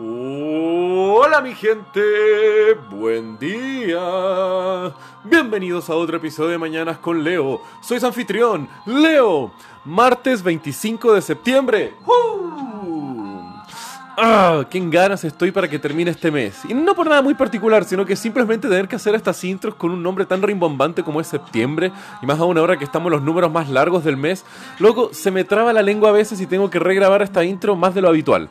Hola mi gente, buen día. Bienvenidos a otro episodio de Mañanas con Leo. Soy su anfitrión, Leo. Martes 25 de septiembre. ¡Ah! ¡Qué ganas estoy para que termine este mes! Y no por nada muy particular, sino que simplemente tener que hacer estas intros con un nombre tan rimbombante como es septiembre, y más aún ahora que estamos los números más largos del mes, luego se me traba la lengua a veces y tengo que regrabar esta intro más de lo habitual.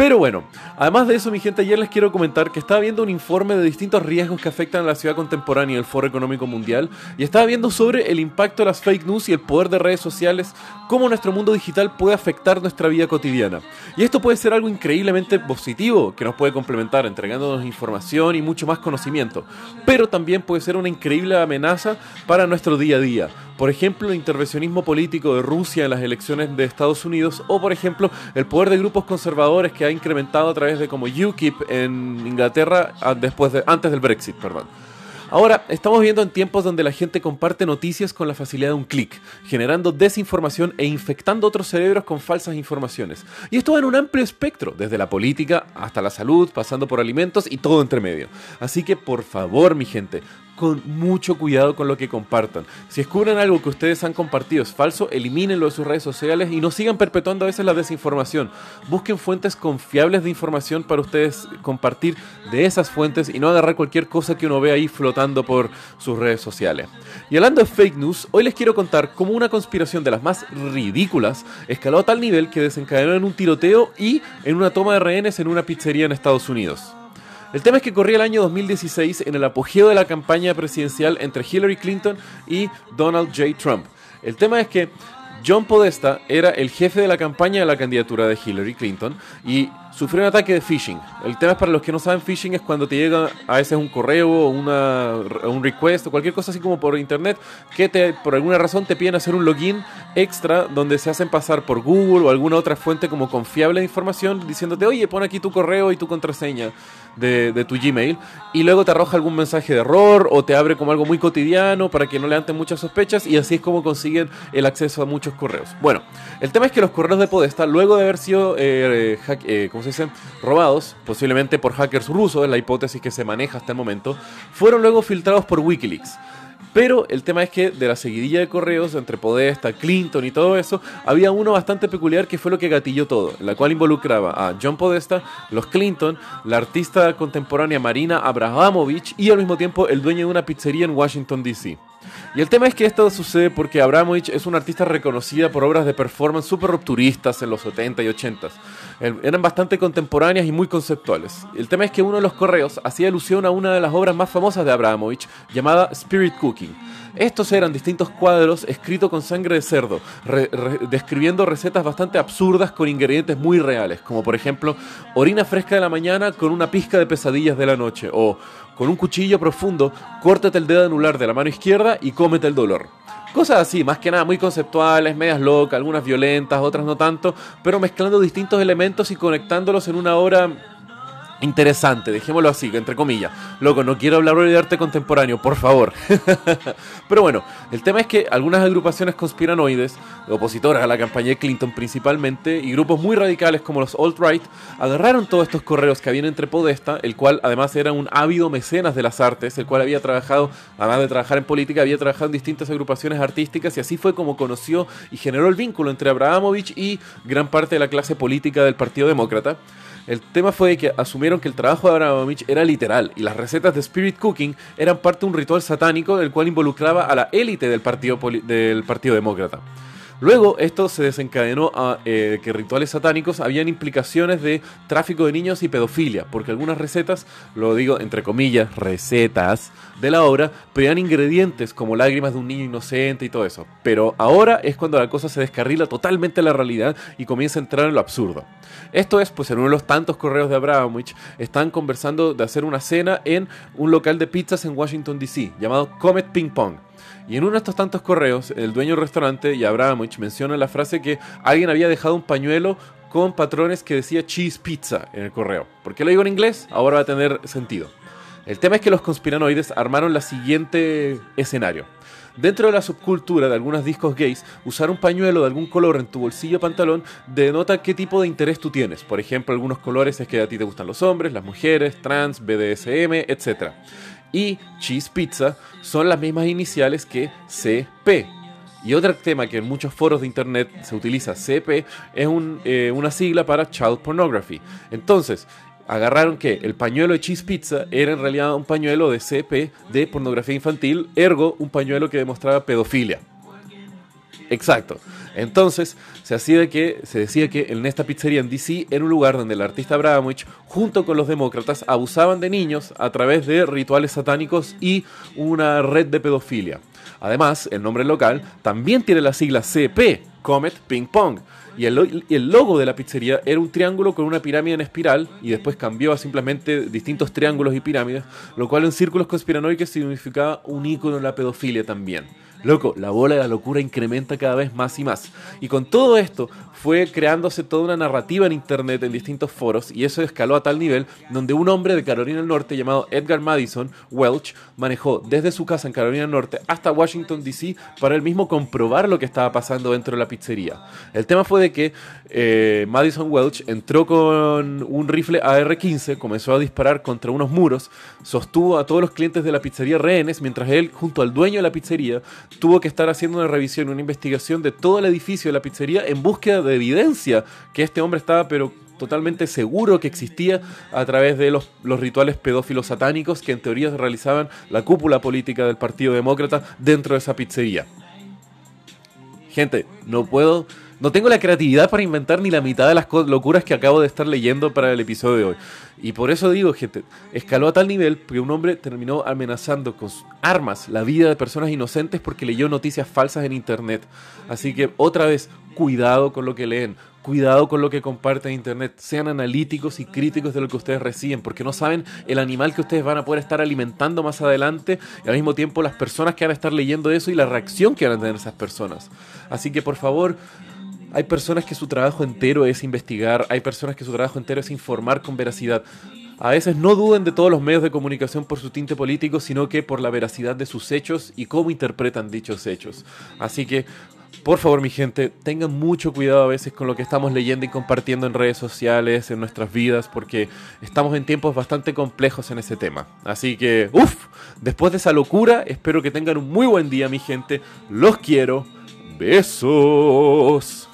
Pero bueno, además de eso, mi gente, ayer les quiero comentar que estaba viendo un informe de distintos riesgos que afectan a la ciudad contemporánea y el Foro Económico Mundial, y estaba viendo sobre el impacto de las fake news y el poder de redes sociales, cómo nuestro mundo digital puede afectar nuestra vida cotidiana. Y esto puede ser algo increíblemente positivo, que nos puede complementar, entregándonos información y mucho más conocimiento, pero también puede ser una increíble amenaza para nuestro día a día por ejemplo, el intervencionismo político de Rusia en las elecciones de Estados Unidos, o por ejemplo, el poder de grupos conservadores que ha incrementado a través de como UKIP en Inglaterra ah, después de, antes del Brexit, perdón. Ahora, estamos viendo en tiempos donde la gente comparte noticias con la facilidad de un clic, generando desinformación e infectando otros cerebros con falsas informaciones. Y esto en un amplio espectro, desde la política hasta la salud, pasando por alimentos y todo entre medio. Así que, por favor, mi gente, con mucho cuidado con lo que compartan. Si descubren algo que ustedes han compartido es falso, elimínenlo de sus redes sociales y no sigan perpetuando a veces la desinformación. Busquen fuentes confiables de información para ustedes compartir de esas fuentes y no agarrar cualquier cosa que uno ve ahí flotando por sus redes sociales. Y hablando de fake news, hoy les quiero contar cómo una conspiración de las más ridículas escaló a tal nivel que desencadenó en un tiroteo y en una toma de rehenes en una pizzería en Estados Unidos. El tema es que corría el año 2016 en el apogeo de la campaña presidencial entre Hillary Clinton y Donald J. Trump. El tema es que John Podesta era el jefe de la campaña de la candidatura de Hillary Clinton y sufrió un ataque de phishing. El tema es para los que no saben, phishing es cuando te llega a veces un correo o una, un request o cualquier cosa así como por internet que te, por alguna razón te piden hacer un login extra donde se hacen pasar por Google o alguna otra fuente como confiable de información diciéndote, oye, pon aquí tu correo y tu contraseña de, tu Gmail y luego te arroja algún mensaje de error o te abre como algo muy cotidiano para que no levanten muchas sospechas y así es como consiguen el acceso a muchos correos. Bueno, el tema es que los correos de Podesta, luego de haber sido, eh, eh, ¿cómo dice?, robados, posiblemente por hackers rusos, es la hipótesis que se maneja hasta el momento, fueron luego filtrados por Wikileaks. Pero el tema es que de la seguidilla de correos entre Podesta, Clinton y todo eso, había uno bastante peculiar que fue lo que gatilló todo, la cual involucraba a John Podesta, los Clinton, la artista contemporánea Marina Abramovich y al mismo tiempo el dueño de una pizzería en Washington, D.C. Y el tema es que esto sucede porque Abramovich es una artista reconocida por obras de performance súper rupturistas en los 70 y 80. Eran bastante contemporáneas y muy conceptuales. El tema es que uno de los correos hacía alusión a una de las obras más famosas de Abramovich, llamada Spirit Cooking. Estos eran distintos cuadros escritos con sangre de cerdo, describiendo recetas bastante absurdas con ingredientes muy reales, como por ejemplo orina fresca de la mañana con una pizca de pesadillas de la noche, o con un cuchillo profundo, córtate el dedo anular de la mano izquierda y cómete el dolor. Cosas así, más que nada muy conceptuales, medias locas, algunas violentas, otras no tanto, pero mezclando distintos elementos y conectándolos en una obra interesante, dejémoslo así, entre comillas. Loco, no quiero hablar de arte contemporáneo, por favor. Pero bueno, el tema es que algunas agrupaciones conspiranoides, opositoras a la campaña de Clinton principalmente, y grupos muy radicales como los alt-right, agarraron todos estos correos que habían entre Podesta, el cual además era un ávido mecenas de las artes, el cual había trabajado, además de trabajar en política, había trabajado en distintas agrupaciones artísticas, y así fue como conoció y generó el vínculo entre Abramovich y gran parte de la clase política del Partido Demócrata. El tema fue que asumieron que el trabajo de Abramovich era literal y las recetas de Spirit Cooking eran parte de un ritual satánico el cual involucraba a la élite del Partido, del partido Demócrata. Luego esto se desencadenó a eh, que rituales satánicos habían implicaciones de tráfico de niños y pedofilia, porque algunas recetas, lo digo entre comillas, recetas de la obra, pedían ingredientes como lágrimas de un niño inocente y todo eso. Pero ahora es cuando la cosa se descarrila totalmente la realidad y comienza a entrar en lo absurdo. Esto es, pues en uno de los tantos correos de Abramovich, están conversando de hacer una cena en un local de pizzas en Washington, D.C., llamado Comet Ping Pong. Y en uno de estos tantos correos, el dueño del restaurante y Abramovich menciona la frase que alguien había dejado un pañuelo con patrones que decía cheese pizza en el correo. ¿Por qué lo digo en inglés? Ahora va a tener sentido. El tema es que los conspiranoides armaron el siguiente escenario. Dentro de la subcultura de algunos discos gays, usar un pañuelo de algún color en tu bolsillo o pantalón denota qué tipo de interés tú tienes. Por ejemplo, algunos colores es que a ti te gustan los hombres, las mujeres, trans, BDSM, etc. Y cheese pizza son las mismas iniciales que CP. Y otro tema que en muchos foros de internet se utiliza, CP, es eh, una sigla para Child Pornography. Entonces, agarraron que el pañuelo de Cheese Pizza era en realidad un pañuelo de CP de pornografía infantil, ergo un pañuelo que demostraba pedofilia. Exacto. Entonces, se, hacía que, se decía que en esta pizzería en DC era un lugar donde el artista Abramovich, junto con los demócratas, abusaban de niños a través de rituales satánicos y una red de pedofilia. Además, el nombre local también tiene la sigla CP, Comet Ping Pong, y el, logo de la pizzería era un triángulo con una pirámide en espiral y después cambió a simplemente distintos triángulos y pirámides, lo cual en círculos conspiranoicos significaba un icono de la pedofilia también. Loco, la bola de la locura incrementa cada vez más y más. Y con todo esto fue creándose toda una narrativa en internet en distintos foros y eso escaló a tal nivel donde un hombre de Carolina del Norte llamado Edgar Madison Welch manejó desde su casa en Carolina del Norte hasta Washington DC para él mismo comprobar lo que estaba pasando dentro de la pizzería. El tema fue de que eh, Madison Welch entró con un rifle AR-15, comenzó a disparar contra unos muros, sostuvo a todos los clientes de la pizzería rehenes mientras él junto al dueño de la pizzería tuvo que estar haciendo una revisión, una investigación de todo el edificio de la pizzería en búsqueda de evidencia que este hombre estaba, pero totalmente seguro que existía a través de los, los, rituales pedófilos satánicos que en teoría realizaban la cúpula política del Partido Demócrata dentro de esa pizzería. Gente, no puedo no tengo la creatividad para inventar ni la mitad de las locuras que acabo de estar leyendo para el episodio de hoy. Y por eso digo, gente, escaló a tal nivel que un hombre terminó amenazando con armas la vida de personas inocentes porque leyó noticias falsas en internet. Así que otra vez, cuidado con lo que leen, cuidado con lo que comparten en internet, sean analíticos y críticos de lo que ustedes reciben, porque no saben el animal que ustedes van a poder estar alimentando más adelante y al mismo tiempo las personas que van a estar leyendo eso y la reacción que van a tener esas personas. Así que por favor, hay personas que su trabajo entero es investigar, hay personas que su trabajo entero es informar con veracidad. A veces no duden de todos los medios de comunicación por su tinte político, sino que por la veracidad de sus hechos y cómo interpretan dichos hechos. Así que, por favor, mi gente, tengan mucho cuidado a veces con lo que estamos leyendo y compartiendo en redes sociales, en nuestras vidas, porque estamos en tiempos bastante complejos en ese tema. Así que, uff, después de esa locura, espero que tengan un muy buen día, mi gente. Los quiero. Besos.